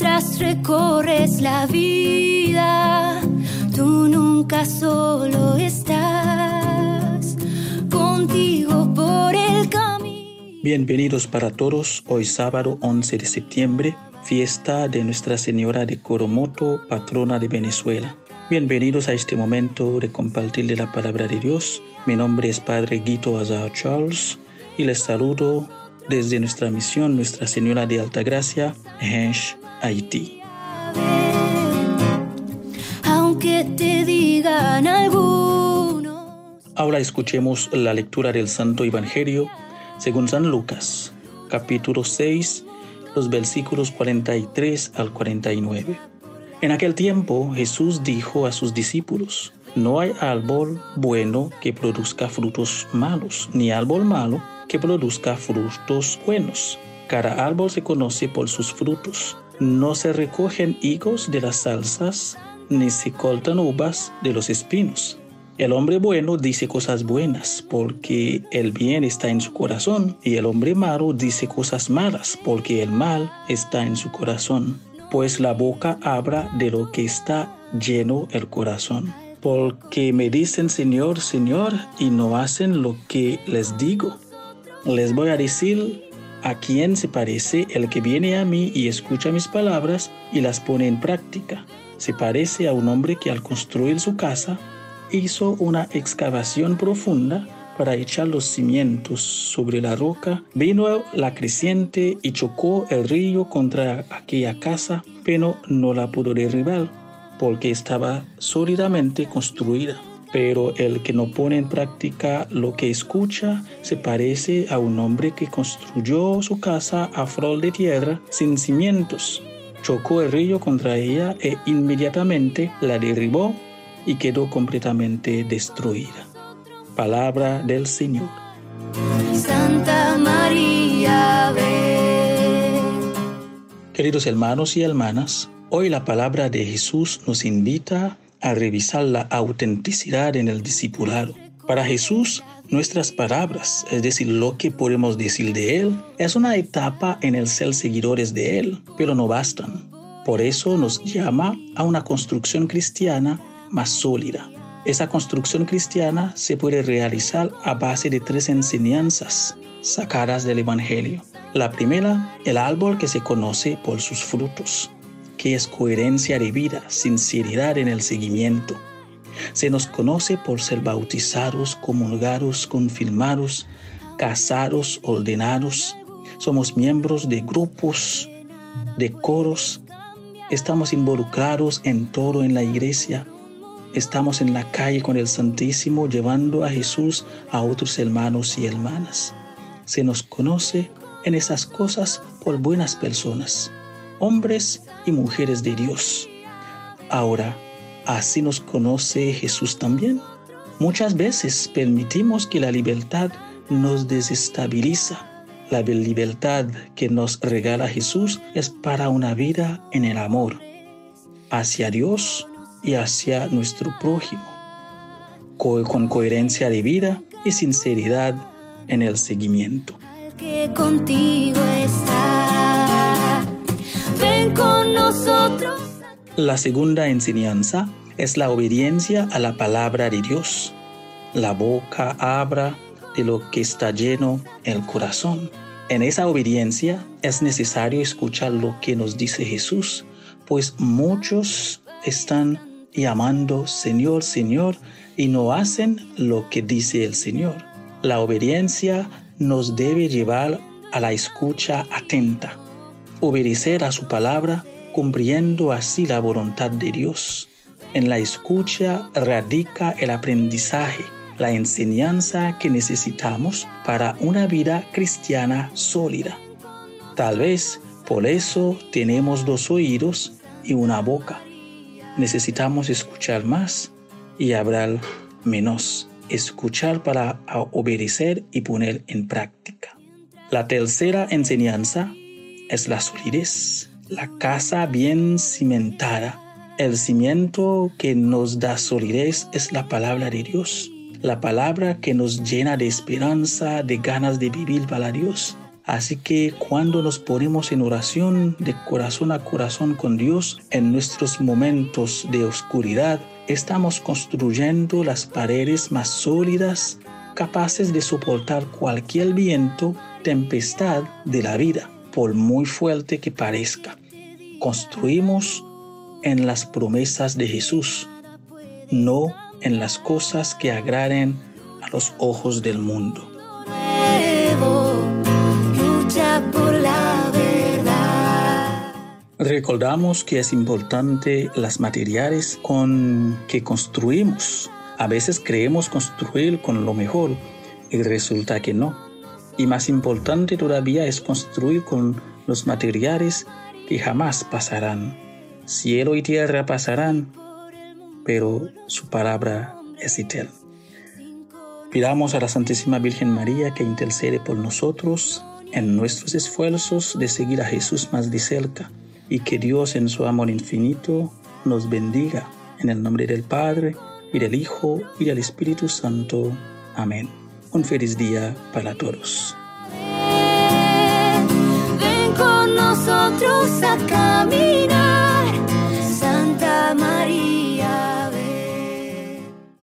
Mientras recorres la vida, tú nunca solo estás contigo por el camino. Bienvenidos para todos, hoy sábado 11 de septiembre, fiesta de Nuestra Señora de Coromoto, patrona de Venezuela. Bienvenidos a este momento de compartirle la palabra de Dios. Mi nombre es Padre Guito Azar Charles y les saludo desde nuestra misión Nuestra Señora de Altagracia, Hensh, Haití. Aunque te digan algunos. Ahora escuchemos la lectura del Santo Evangelio según San Lucas, capítulo 6, los versículos 43 al 49. En aquel tiempo Jesús dijo a sus discípulos, no hay árbol bueno que produzca frutos malos, ni árbol malo que produzca frutos buenos. Cada árbol se conoce por sus frutos. No se recogen higos de las salsas, ni se cortan uvas de los espinos. El hombre bueno dice cosas buenas porque el bien está en su corazón, y el hombre malo dice cosas malas porque el mal está en su corazón. Pues la boca habla de lo que está lleno el corazón. Porque me dicen Señor, Señor, y no hacen lo que les digo. Les voy a decir a quién se parece el que viene a mí y escucha mis palabras y las pone en práctica. Se parece a un hombre que al construir su casa hizo una excavación profunda para echar los cimientos sobre la roca. Vino la creciente y chocó el río contra aquella casa, pero no la pudo derribar porque estaba sólidamente construida pero el que no pone en práctica lo que escucha se parece a un hombre que construyó su casa a flor de tierra sin cimientos. Chocó el río contra ella e inmediatamente la derribó y quedó completamente destruida. Palabra del Señor. Santa María, Queridos hermanos y hermanas, hoy la palabra de Jesús nos invita a revisar la autenticidad en el discipulado. Para Jesús, nuestras palabras, es decir, lo que podemos decir de Él, es una etapa en el ser seguidores de Él, pero no bastan. Por eso nos llama a una construcción cristiana más sólida. Esa construcción cristiana se puede realizar a base de tres enseñanzas sacadas del Evangelio. La primera, el árbol que se conoce por sus frutos que es coherencia de vida, sinceridad en el seguimiento. Se nos conoce por ser bautizados, comulgados, confirmados, casados, ordenados. Somos miembros de grupos, de coros. Estamos involucrados en todo en la iglesia. Estamos en la calle con el Santísimo llevando a Jesús a otros hermanos y hermanas. Se nos conoce en esas cosas por buenas personas hombres y mujeres de Dios. Ahora, así nos conoce Jesús también. Muchas veces permitimos que la libertad nos desestabiliza. La libertad que nos regala Jesús es para una vida en el amor, hacia Dios y hacia nuestro prójimo, con coherencia de vida y sinceridad en el seguimiento. Que contigo La segunda enseñanza es la obediencia a la palabra de Dios. La boca habla de lo que está lleno el corazón. En esa obediencia es necesario escuchar lo que nos dice Jesús, pues muchos están llamando Señor, Señor y no hacen lo que dice el Señor. La obediencia nos debe llevar a la escucha atenta obedecer a su palabra, cumpliendo así la voluntad de Dios. En la escucha radica el aprendizaje, la enseñanza que necesitamos para una vida cristiana sólida. Tal vez por eso tenemos dos oídos y una boca. Necesitamos escuchar más y hablar menos. Escuchar para obedecer y poner en práctica. La tercera enseñanza es la solidez, la casa bien cimentada. El cimiento que nos da solidez es la palabra de Dios, la palabra que nos llena de esperanza, de ganas de vivir para Dios. Así que cuando nos ponemos en oración de corazón a corazón con Dios en nuestros momentos de oscuridad, estamos construyendo las paredes más sólidas, capaces de soportar cualquier viento, tempestad de la vida, por muy fuerte que parezca. Construimos en las promesas de Jesús, no en las cosas que agraden a los ojos del mundo. Recordamos que es importante las materiales con que construimos. A veces creemos construir con lo mejor y resulta que no. Y más importante todavía es construir con los materiales que jamás pasarán. Cielo y tierra pasarán, pero su palabra es eterna. Pidamos a la Santísima Virgen María que intercede por nosotros en nuestros esfuerzos de seguir a Jesús más de cerca y que Dios en su amor infinito nos bendiga en el nombre del Padre y del Hijo y del Espíritu Santo. Amén. Un feliz día para todos. Ven con nosotros a caminar.